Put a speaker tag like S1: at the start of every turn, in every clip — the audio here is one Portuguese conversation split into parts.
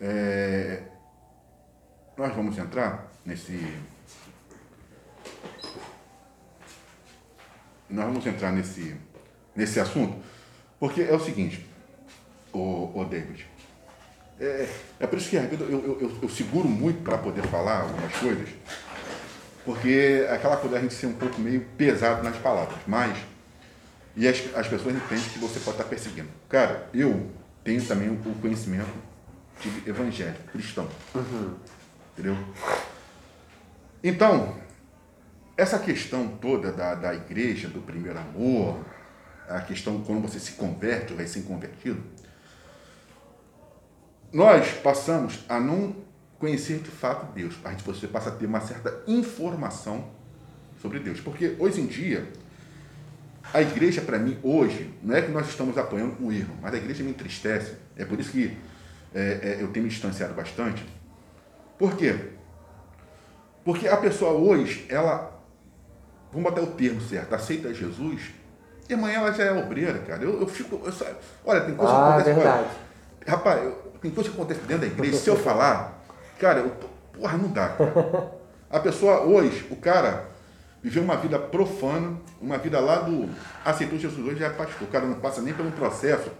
S1: É, nós vamos entrar nesse. Nós vamos entrar nesse, nesse assunto, porque é o seguinte, o, o David. É, é por isso que eu, eu, eu, eu seguro muito para poder falar algumas coisas, porque é aquela coisa a gente ser um pouco meio pesado nas palavras, mas. E as, as pessoas entendem que você pode estar perseguindo. Cara, eu tenho também o conhecimento de evangelho cristão. Uhum. Entendeu? Então, essa questão toda da, da igreja, do primeiro amor, a questão quando você se converte ou vai ser convertido, nós passamos a não conhecer de fato Deus. A gente, você passa a ter uma certa informação sobre Deus. Porque hoje em dia, a igreja, para mim, hoje, não é que nós estamos apoiando um erro, mas a igreja me entristece. É por isso que é, é, eu tenho me distanciado bastante. Por quê? Porque a pessoa hoje, ela, vamos botar o termo certo, aceita Jesus, e amanhã ela já é obreira, cara. Eu, eu fico. Eu, olha, tem coisa
S2: ah,
S1: que acontece.
S2: Verdade.
S1: Olha, rapaz, eu, tem coisa que acontece dentro da igreja, se eu falar, cara, eu, porra, não dá, cara. A pessoa hoje, o cara viveu uma vida profana, uma vida lá do. Aceitou Jesus hoje, já é pastor. O cara não passa nem pelo processo,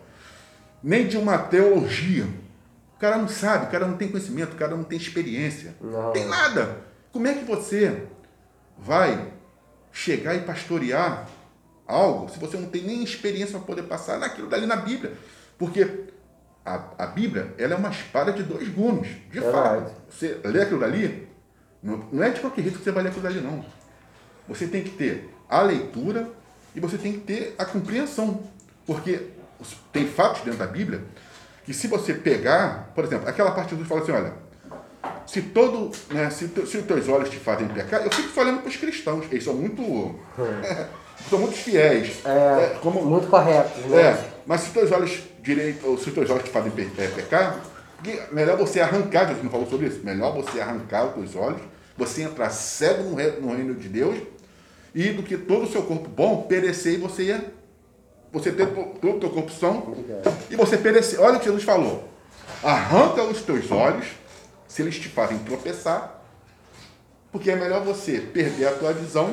S1: nem de uma teologia. O cara não sabe, o cara não tem conhecimento, o cara não tem experiência. Não tem nada. Como é que você vai chegar e pastorear algo se você não tem nem experiência para poder passar naquilo dali na Bíblia? Porque a, a Bíblia ela é uma espada de dois gumes. De é fato. Você lê aquilo dali, não, não é de qualquer jeito que você vai ler aquilo dali, não. Você tem que ter a leitura e você tem que ter a compreensão. Porque tem fatos dentro da Bíblia que se você pegar, por exemplo, aquela parte do fala assim, olha, se todo, né, se, se os teus olhos te fazem pecar, eu fico falando para os cristãos, eles são muito, é, são muito fiéis.
S2: É, é, como, muito corretos, né?
S1: É, mas se os teus olhos direito, ou se os teus olhos te fazem é, pecar, melhor você arrancar, Jesus não falou sobre isso, melhor você arrancar os teus olhos, você entrar cego no reino, no reino de Deus, e do que todo o seu corpo bom perecer e você ia, você ter todo o teu corpo são e você perecer. Olha o que Jesus falou. Arranca os teus olhos, se eles te fazem tropeçar, porque é melhor você perder a tua visão,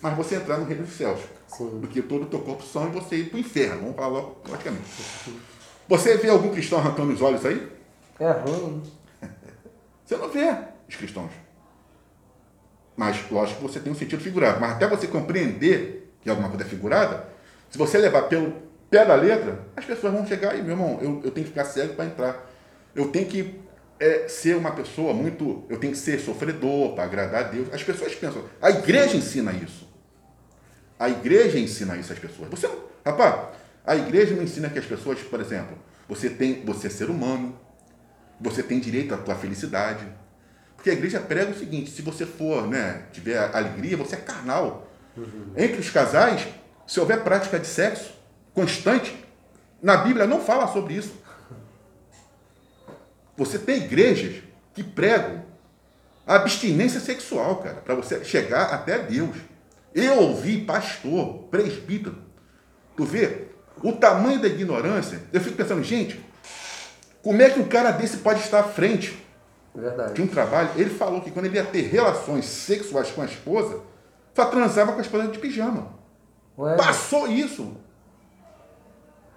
S1: mas você entrar no reino dos céus. Sim. Do que todo o teu corpo são e você ir para o inferno. Vamos falar logo praticamente. Você vê algum cristão arrancando os olhos aí?
S2: É ruim.
S1: Você não vê os cristãos. Mas, lógico que você tem um sentido figurado. Mas até você compreender que alguma coisa é figurada, se você levar pelo pé da letra, as pessoas vão chegar e, meu irmão, eu, eu tenho que ficar cego para entrar. Eu tenho que é, ser uma pessoa muito. Eu tenho que ser sofredor para agradar a Deus. As pessoas pensam. A igreja ensina isso. A igreja ensina isso às pessoas. Você, rapaz, a igreja não ensina que as pessoas, por exemplo, você tem, você é ser humano, você tem direito à tua felicidade, porque a igreja prega o seguinte: se você for, né, tiver alegria, você é carnal. Uhum. Entre os casais, se houver prática de sexo constante, na Bíblia não fala sobre isso. Você tem igrejas que pregam a abstinência sexual, cara, para você chegar até Deus. Eu ouvi pastor, presbítero, tu vê o tamanho da ignorância. Eu fico pensando, gente, como é que um cara desse pode estar à frente
S2: Verdade.
S1: de um trabalho, ele falou que quando ele ia ter relações sexuais com a esposa, só transava com a esposa de pijama. Ué? Passou isso.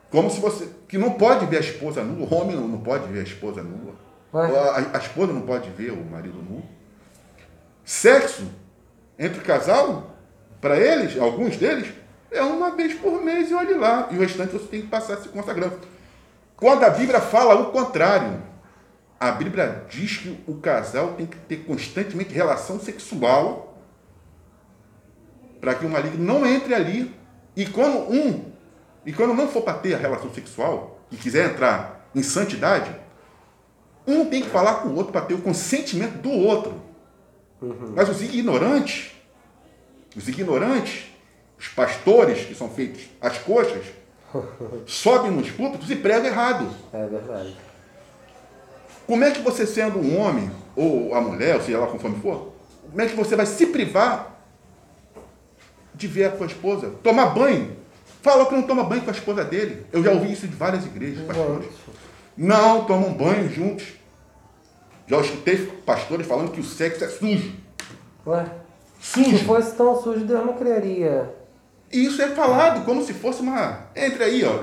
S1: Como se você. Que não pode ver a esposa nua, o homem não, pode ver a esposa nua. A, a, esposa não pode ver o marido nu. Sexo entre casal, para eles, alguns deles, é uma vez por mês e olhe lá. E o restante você tem que passar se consagrando. Quando a Bíblia fala o contrário, a Bíblia diz que o casal tem que ter constantemente relação sexual para que o maligno não entre ali. E quando um, e quando não for para ter a relação sexual e quiser entrar em santidade, um tem que falar com o outro para ter o consentimento do outro. Uhum. Mas os ignorantes, os ignorantes, os pastores que são feitos às coxas, sobem nos púlpitos e pregam errado.
S2: É verdade.
S1: Como é que você, sendo um homem, ou a mulher, ou seja lá conforme for, como é que você vai se privar de ver a sua esposa? Tomar banho. Falou que não toma banho com a esposa dele. Eu já ouvi isso de várias igrejas, pastores. Não tomam banho juntos. Já escutei pastores falando que o sexo é sujo.
S2: Ué?
S1: Sujo.
S2: Se fosse tão sujo, Deus não criaria.
S1: E isso é falado como se fosse uma. Entre aí, ó.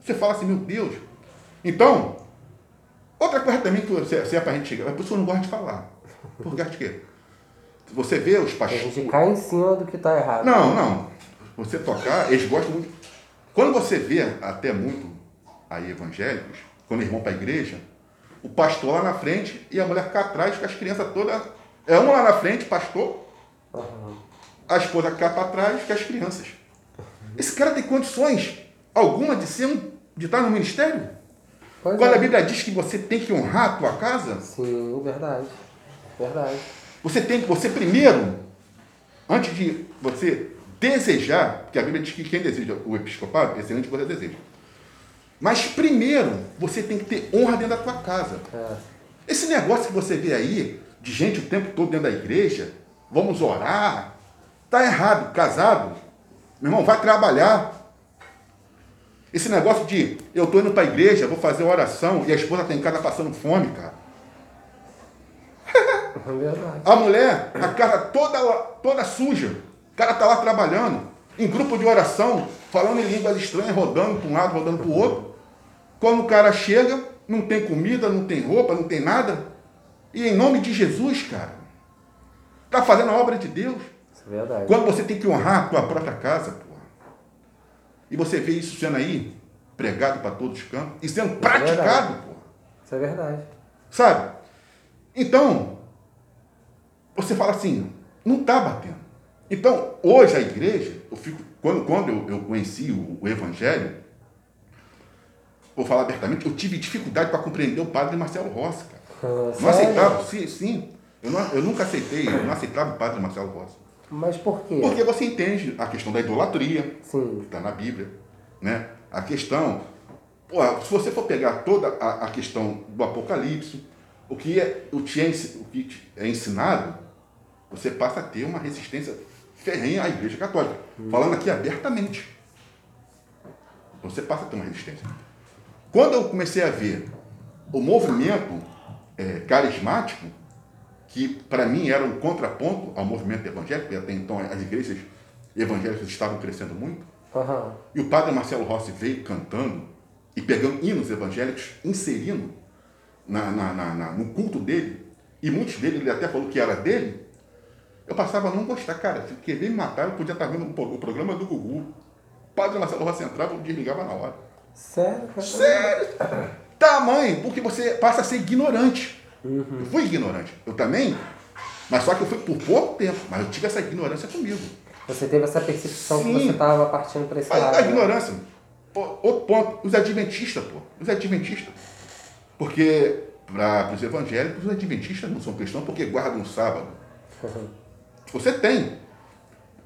S1: Você fala assim, meu Deus. Então, outra coisa também que você, é pra gente chegar. A pessoa não gosta de falar. Por causa de quê? Você vê os
S2: A
S1: pastores.
S2: gente cai em cima do que tá errado.
S1: Não, não. Você tocar, eles gostam muito. Quando você vê até muito aí evangélicos, quando eles vão para a igreja, o pastor lá na frente e a mulher ficar atrás com as crianças todas. É um lá na frente, pastor,
S2: Aham.
S1: a esposa cá para trás com as crianças. Esse cara tem condições alguma de ser um, de estar no ministério?
S2: Pois
S1: Quando
S2: é.
S1: a Bíblia diz que você tem que honrar a tua casa,
S2: Sim, verdade. Verdade.
S1: Você tem que, você primeiro, antes de você desejar, porque a Bíblia diz que quem deseja o episcopado, excelente coisa deseja. Mas primeiro, você tem que ter honra dentro da tua casa.
S2: É.
S1: Esse negócio que você vê aí, de gente o tempo todo dentro da igreja, vamos orar, tá errado. Casado, meu irmão, vai trabalhar. Esse negócio de eu tô indo para a igreja, vou fazer oração e a esposa tá em casa passando fome, cara.
S2: É verdade.
S1: A mulher, a casa toda, toda suja. O cara tá lá trabalhando, em grupo de oração, falando em línguas estranhas, rodando para um lado, rodando para o outro. Quando o cara chega, não tem comida, não tem roupa, não tem nada. E em nome de Jesus, cara, tá fazendo a obra de Deus.
S2: Isso é verdade.
S1: Quando você tem que honrar a tua própria casa, porra. E você vê isso sendo aí pregado para todos os cantos e sendo praticado,
S2: verdade.
S1: porra.
S2: Isso é verdade.
S1: Sabe? Então, você fala assim, não está batendo. Então, hoje a igreja, eu fico, quando, quando eu, eu conheci o, o Evangelho, vou falar abertamente, eu tive dificuldade para compreender o padre Marcelo Rossi, cara.
S2: Ah,
S1: Não aceitava, sim, sim. Eu, não- eu nunca aceitei, eu não aceitava o padre Marcelo Rossi.
S2: Mas por quê?
S1: Porque você entende a questão da idolatria, que
S2: Sim.
S1: está na Bíblia, né? A questão, pô, se você for pegar toda a, a questão do Apocalipse, o que é, o, te é, o que é ensinado, você passa a ter uma resistência ferrenha à Igreja Católica. Falando aqui abertamente. Você passa a ter uma resistência. Quando eu comecei a ver o movimento eh, carismático, que para mim era um contraponto ao movimento evangélico, porque até então as igrejas evangélicas estavam crescendo muito,
S2: Aham.
S1: e o padre Marcelo Rossi veio cantando e pegando hinos evangélicos, inserindo na, na- na- na- no culto dele, e muitos dele ele até falou que era dele, eu passava a não gostar. Cara, se querer me matar, eu podia estar vendo o pro- o programa do Gugu. O padre Marcelo Rossi entrava, eu desligava na hora.
S2: Sério? cara?
S1: Sério? Tamanho, porque você passa a ser ignorante. Eu fui ignorante. Eu também, mas só que eu fui por pouco tempo, mas eu tive essa ignorância comigo.
S2: Você teve essa percepção que
S1: Sim.
S2: você estava partindo para esse
S1: Aí
S2: lado.
S1: a
S2: né?
S1: ignorância. Pô, outro ponto, os adventistas, pô. Os adventistas. Porque para os evangélicos, os adventistas não são cristãos porque guardam o sábado. Você tem.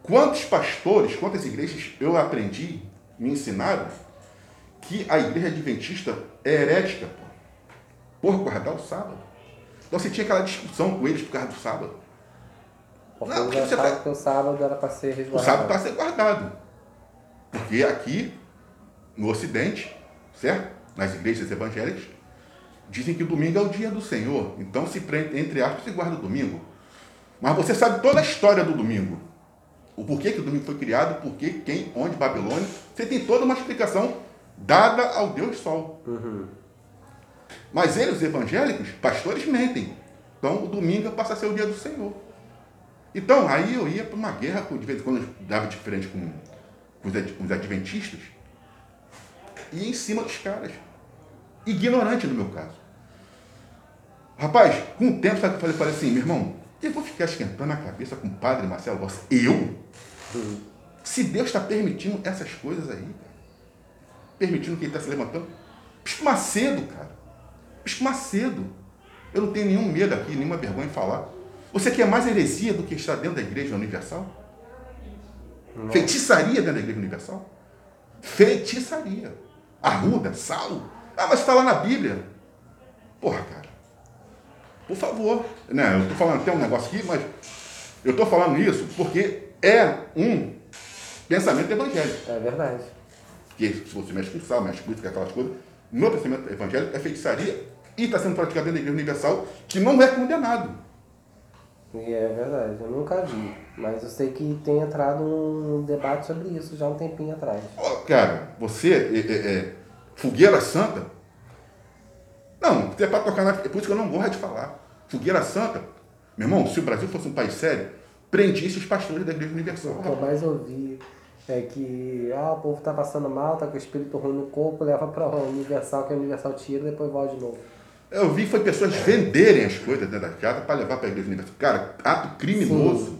S1: Quantos pastores, quantas igrejas eu aprendi, me ensinaram que a igreja adventista é herética, pô. Por guardar o sábado. Então você tinha aquela discussão com eles por causa do sábado.
S2: Porque
S1: Não, porque você tá-
S2: que o sábado era para ser
S1: O
S2: resguardado.
S1: sábado para ser guardado. Porque aqui, no Ocidente, certo? Nas igrejas evangélicas, dizem que o domingo é o dia do Senhor. Então, se prende, entre aspas, se guarda o domingo. Mas você sabe toda a história do domingo. O porquê que o domingo foi criado, porquê, quem, onde, Babilônia. Você tem toda uma explicação dada ao Deus Sol. Mas eles, os evangélicos, pastores, mentem. Então, o domingo passa a ser o dia do Senhor. Então, aí eu ia para uma guerra, de vez em quando eu dava de frente com, com os adventistas, e em cima dos caras. Ignorante no meu caso. Rapaz, com o tempo, sabe que eu falei? Falei assim, meu irmão, eu vou ficar esquentando a cabeça com o padre Marcelo Rossi. Eu? Se Deus está permitindo essas coisas aí, cara, permitindo que ele está se levantando, Bispo Macedo, cara. Bispo Macedo. Eu não tenho nenhum medo aqui, nenhuma vergonha em falar. Você quer mais heresia do que está dentro da Igreja Universal? Feitiçaria dentro da Igreja Universal? Feitiçaria. Arruda, Saulo. Ah, mas está lá na Bíblia. Porra, cara. Por favor. Né, eu estou falando até um negócio aqui, mas eu estou falando isso porque é um pensamento evangélico.
S2: É verdade.
S1: Porque se você mexe com sal, mexe com isso, aquelas coisas, no pensamento evangélico, é feitiçaria e está sendo praticado da Igreja Universal, que não é condenado.
S2: E é verdade, eu nunca vi. Mas eu sei que tem entrado um debate sobre isso já um tempinho atrás.
S1: Cara, você é, é- é fogueira santa? Não, é para tocar na. É por isso que eu não gosto de falar. Fogueira santa, meu irmão, se o Brasil fosse um país sério, prendia esses pastores da Igreja Universal.
S2: O que eu mais ouvi é que ah, o povo tá passando mal, tá com o espírito ruim no corpo, leva pra Universal, que a Universal tira e depois volta de novo.
S1: Eu vi foi pessoas venderem as coisas dentro da casa para levar para a Igreja Universal. Cara, ato criminoso.
S2: Sim.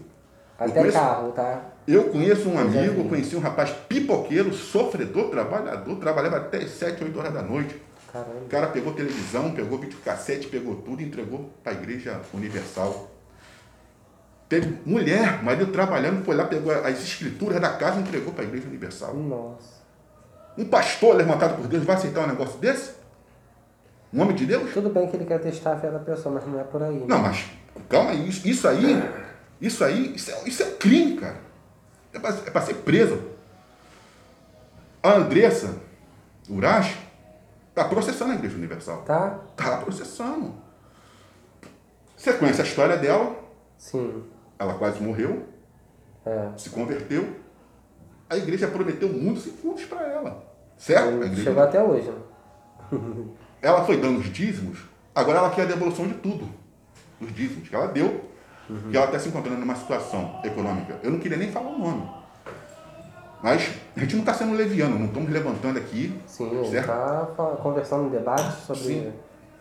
S2: Até
S1: conheço-
S2: carro, tá?
S1: Eu conheço um amigo, eu conheci um rapaz pipoqueiro, sofredor, trabalhador, trabalhava até as 7, 8 horas da noite. O
S2: Caramba.
S1: cara pegou televisão, pegou videocassete, pegou tudo e entregou para a Igreja Universal. Teve mulher, marido trabalhando, foi lá, pegou as escrituras da casa e entregou para a Igreja Universal.
S2: Nossa.
S1: Um pastor levantado por Deus vai aceitar um negócio desse? Um homem de Deus?
S2: Tudo bem que ele quer testar a fé da pessoa, mas não é por aí. né?
S1: Não, mas calma aí, isso, isso aí, isso aí, isso é, isso é um crime, cara. É pra, é ser preso. A Andressa Urashi tá processando a Igreja Universal.
S2: Tá?
S1: Tá processando. Você conhece a história dela,
S2: Sim.
S1: ela quase morreu,
S2: É.
S1: se converteu. A igreja prometeu muitos fundos para ela. Certo? Igreja-
S2: Chegou até hoje, né?
S1: ela foi dando os dízimos, agora ela quer a devolução de tudo. Os dízimos que ela deu. E ela está se encontrando numa situação econômica. Eu não queria nem falar o nome. Mas a gente não está sendo leviano, não estamos levantando aqui.
S2: Sim, tá fa- conversando em debate sobre.
S1: Sim.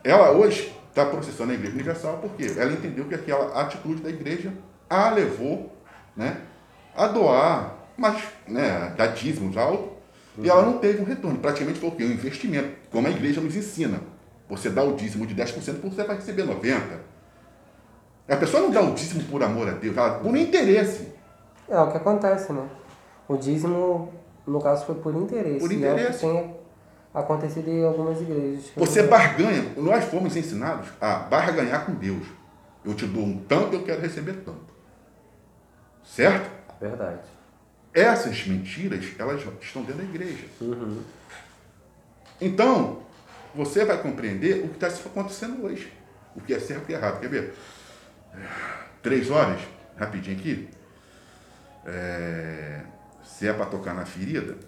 S1: Ela hoje está processando a Igreja Universal porque ela entendeu que aquela atitude da igreja a levou né, a doar, mas né, dar dízimos alto, e ela não teve um retorno. Praticamente foi o quê? Um investimento, como a igreja nos ensina. Você dá o dízimo de 10%, você vai receber 90%. A pessoa não dá o dízimo por amor a Deus, ela por interesse.
S2: É o que acontece, né? O dízimo, no caso, foi por interesse.
S1: Por
S2: é
S1: interesse.
S2: tem acontecido em algumas igrejas.
S1: Você barganha, nós fomos ensinados a barganhar com Deus. Eu te dou um tanto, eu quero receber tanto. Certo?
S2: Verdade.
S1: Essas mentiras, elas estão dentro da igreja. Então, você vai compreender o que está acontecendo hoje. O que é certo e o que é errado. Quer ver? Três horas, rapidinho aqui. É, se é para tocar na ferida,